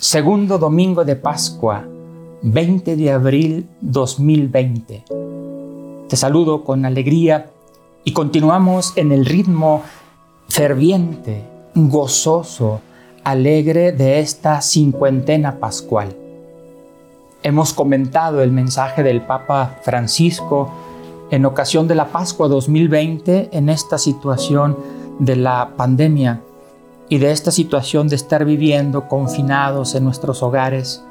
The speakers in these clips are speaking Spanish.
Segundo domingo de Pascua, 20 de abril 2020. Te saludo con alegría y continuamos en el ritmo ferviente, gozoso, alegre de esta cincuentena pascual. Hemos comentado el mensaje del Papa Francisco en ocasión de la Pascua 2020 en esta situación de la pandemia y de esta situación de estar viviendo confinados en nuestros hogares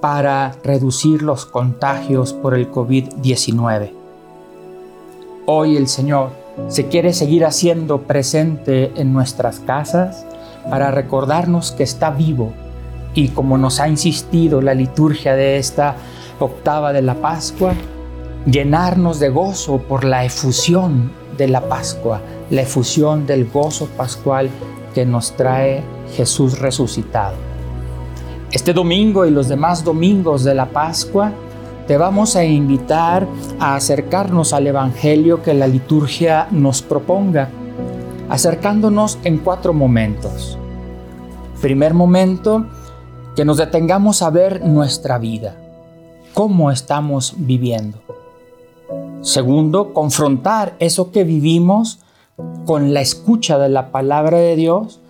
para reducir los contagios por el COVID-19. Hoy el Señor se quiere seguir haciendo presente en nuestras casas para recordarnos que está vivo y como nos ha insistido la liturgia de esta octava de la Pascua, llenarnos de gozo por la efusión de la Pascua, la efusión del gozo pascual que nos trae Jesús resucitado. Este domingo y los demás domingos de la Pascua te vamos a invitar a acercarnos al Evangelio que la liturgia nos proponga, acercándonos en cuatro momentos. Primer momento, que nos detengamos a ver nuestra vida, cómo estamos viviendo. Segundo, confrontar eso que vivimos con la escucha de la palabra de Dios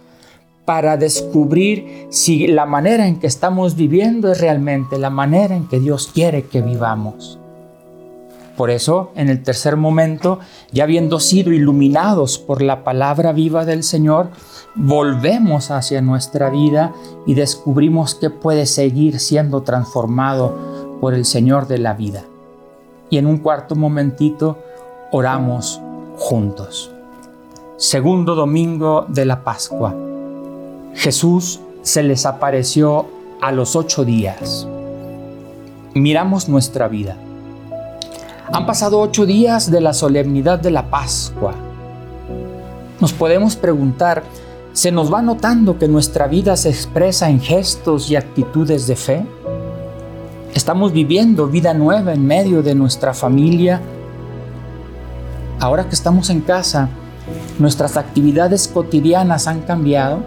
para descubrir si la manera en que estamos viviendo es realmente la manera en que Dios quiere que vivamos. Por eso, en el tercer momento, ya habiendo sido iluminados por la palabra viva del Señor, volvemos hacia nuestra vida y descubrimos que puede seguir siendo transformado por el Señor de la vida. Y en un cuarto momentito, oramos juntos segundo domingo de la Pascua. Jesús se les apareció a los ocho días. Miramos nuestra vida. Han pasado ocho días de la solemnidad de la Pascua. Nos podemos preguntar, ¿se nos va notando que nuestra vida se expresa en gestos y actitudes de fe? ¿Estamos viviendo vida nueva en medio de nuestra familia? Ahora que estamos en casa, Nuestras actividades cotidianas han cambiado,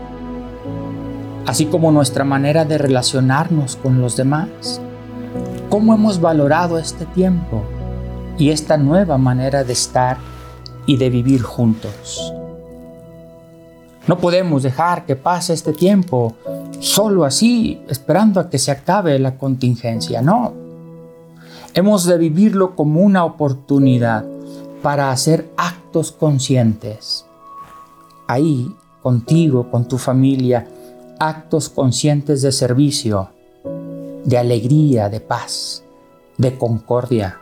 así como nuestra manera de relacionarnos con los demás. ¿Cómo hemos valorado este tiempo y esta nueva manera de estar y de vivir juntos? No podemos dejar que pase este tiempo solo así, esperando a que se acabe la contingencia. No. Hemos de vivirlo como una oportunidad para hacer actos conscientes. Ahí, contigo, con tu familia, actos conscientes de servicio, de alegría, de paz, de concordia,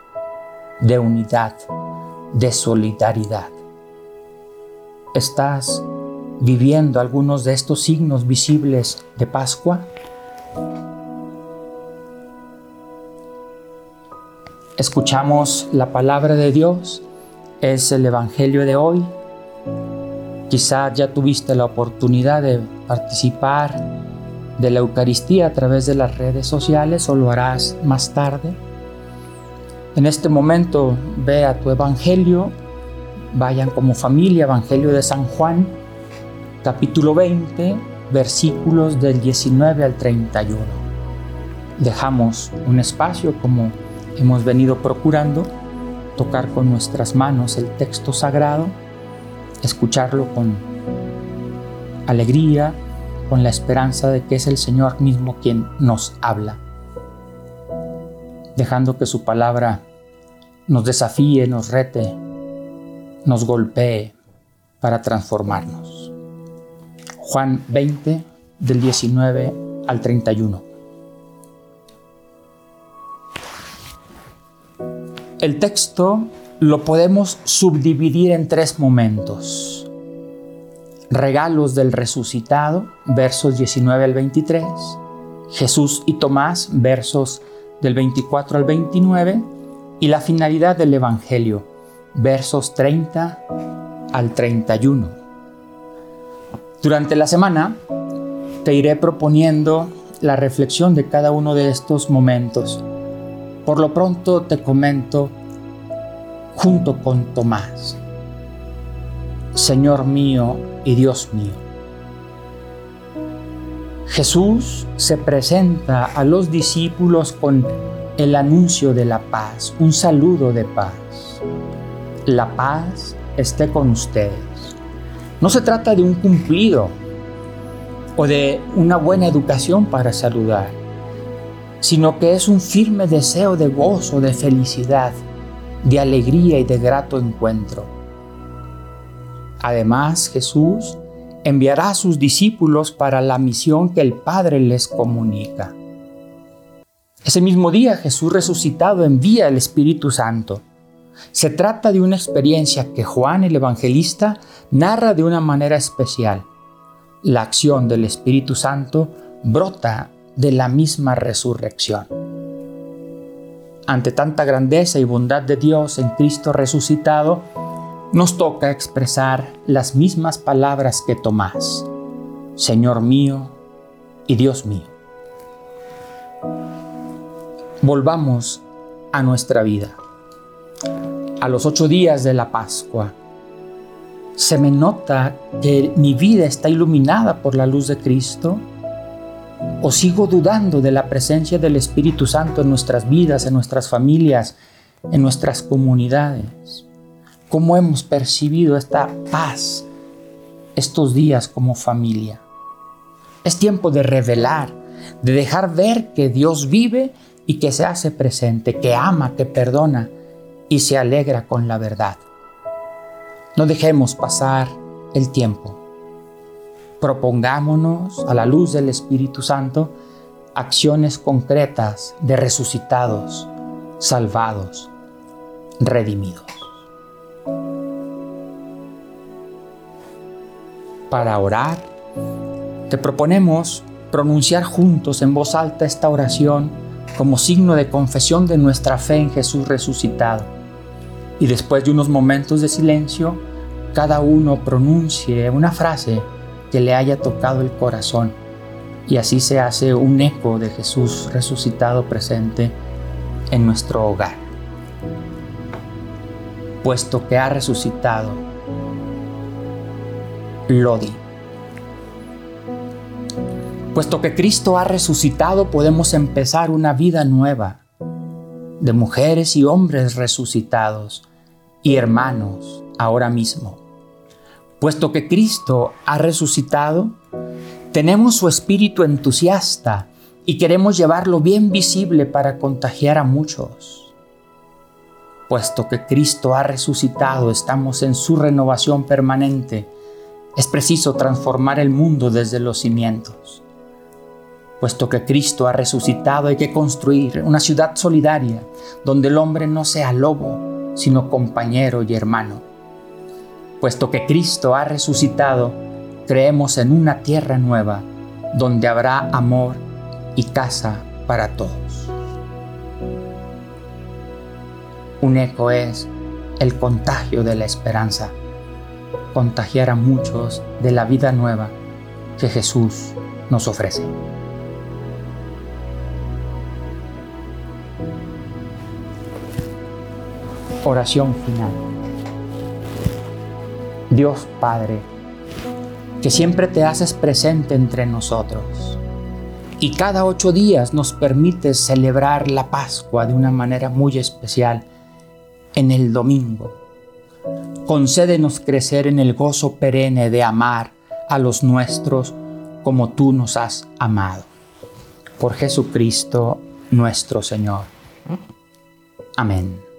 de unidad, de solidaridad. ¿Estás viviendo algunos de estos signos visibles de Pascua? Escuchamos la palabra de Dios es el Evangelio de hoy. Quizás ya tuviste la oportunidad de participar de la Eucaristía a través de las redes sociales o lo harás más tarde. En este momento ve a tu Evangelio, vayan como familia, Evangelio de San Juan, capítulo 20, versículos del 19 al 31. Dejamos un espacio como hemos venido procurando tocar con nuestras manos el texto sagrado, escucharlo con alegría, con la esperanza de que es el Señor mismo quien nos habla, dejando que su palabra nos desafíe, nos rete, nos golpee para transformarnos. Juan 20 del 19 al 31. El texto lo podemos subdividir en tres momentos. Regalos del resucitado, versos 19 al 23. Jesús y Tomás, versos del 24 al 29. Y la finalidad del Evangelio, versos 30 al 31. Durante la semana te iré proponiendo la reflexión de cada uno de estos momentos por lo pronto te comento junto con Tomás, Señor mío y Dios mío. Jesús se presenta a los discípulos con el anuncio de la paz, un saludo de paz. La paz esté con ustedes. No se trata de un cumplido o de una buena educación para saludar, sino que es un firme deseo de gozo, de felicidad, de alegría y de grato encuentro. Además, Jesús enviará a sus discípulos para la misión que el Padre les comunica. Ese mismo día Jesús resucitado envía el Espíritu Santo. Se trata de una experiencia que Juan el Evangelista narra de una manera especial. La acción del Espíritu Santo brota de la misma resurrección. Ante tanta grandeza y bondad de Dios en Cristo resucitado, nos toca expresar las mismas palabras que Tomás, Señor mío y Dios mío. Volvamos a nuestra vida. A los ocho días de la Pascua, se me nota que mi vida está iluminada por la luz de Cristo o sigo dudando de la presencia del Espíritu Santo en nuestras vidas, en nuestras familias, en nuestras comunidades cómo hemos percibido esta paz estos días como familia. Es tiempo de revelar, de dejar ver que Dios vive y que se hace presente, que ama, que perdona y se alegra con la verdad. No dejemos pasar el tiempo. Propongámonos a la luz del Espíritu Santo acciones concretas de resucitados, salvados, redimidos. para orar, te proponemos pronunciar juntos en voz alta esta oración como signo de confesión de nuestra fe en Jesús resucitado. Y después de unos momentos de silencio, cada uno pronuncie una frase que le haya tocado el corazón. Y así se hace un eco de Jesús resucitado presente en nuestro hogar. Puesto que ha resucitado, Lodi. Puesto que Cristo ha resucitado, podemos empezar una vida nueva de mujeres y hombres resucitados y hermanos ahora mismo. Puesto que Cristo ha resucitado, tenemos su espíritu entusiasta y queremos llevarlo bien visible para contagiar a muchos. Puesto que Cristo ha resucitado, estamos en su renovación permanente es preciso transformar el mundo desde los cimientos. Puesto que Cristo ha resucitado, hay que construir una ciudad solidaria donde el hombre no sea lobo, sino compañero y hermano. Puesto que Cristo ha resucitado, creemos en una tierra nueva donde habrá amor y casa para todos. Un eco es el contagio de la esperanza contagiar a muchos de la vida nueva que Jesús nos ofrece. Oración final. Dios Padre, que siempre te haces presente entre nosotros y cada ocho días nos permites celebrar la Pascua de una manera muy especial en el domingo concédenos crecer en el gozo perenne de amar a los nuestros como tú nos has amado. Por Jesucristo nuestro Señor. Amén.